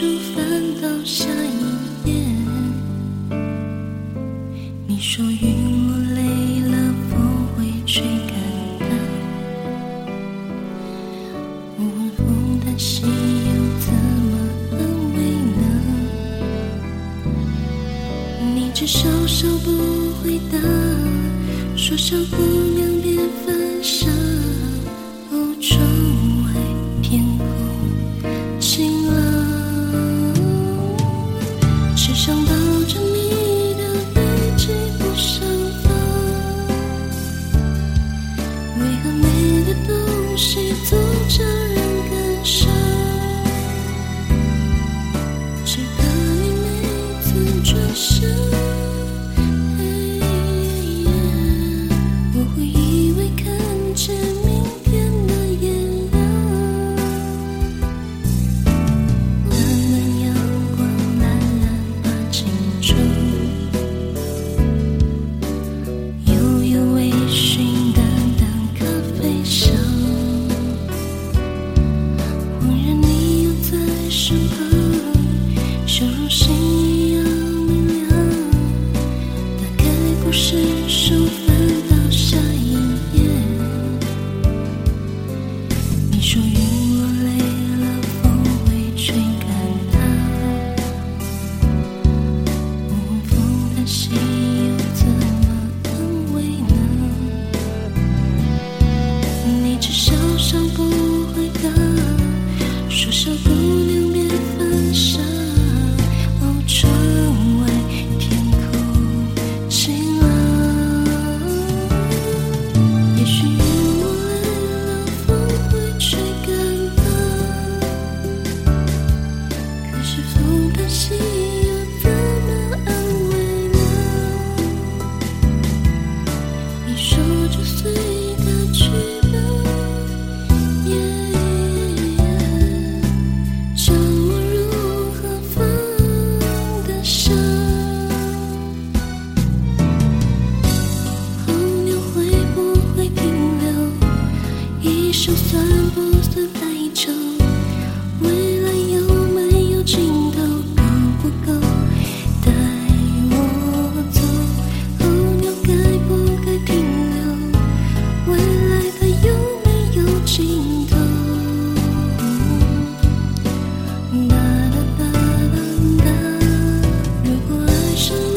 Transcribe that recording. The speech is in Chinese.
书翻到下一页，你说云落泪了，风会追赶它。我问风叹息又怎么安慰呢？你只笑笑不回答，说小姑娘别犯傻。You. Shalom.